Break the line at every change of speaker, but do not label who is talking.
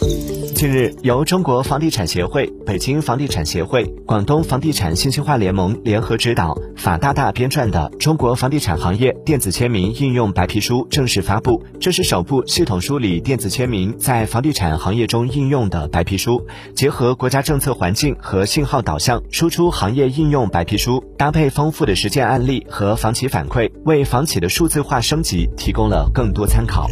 近日由中国房地产协会北京房地产协会广东房地产信息化联盟联合指导法大大编撰的中国房地产行业电子签名应用白皮书正式发布。这是首部系统梳理电子签名在房地产行业中应用的白皮书结合国家政策环境和信号导向输出行业应用白皮书搭配丰富的实践案例和房企反馈为房企的数字化升级提供了更多参考。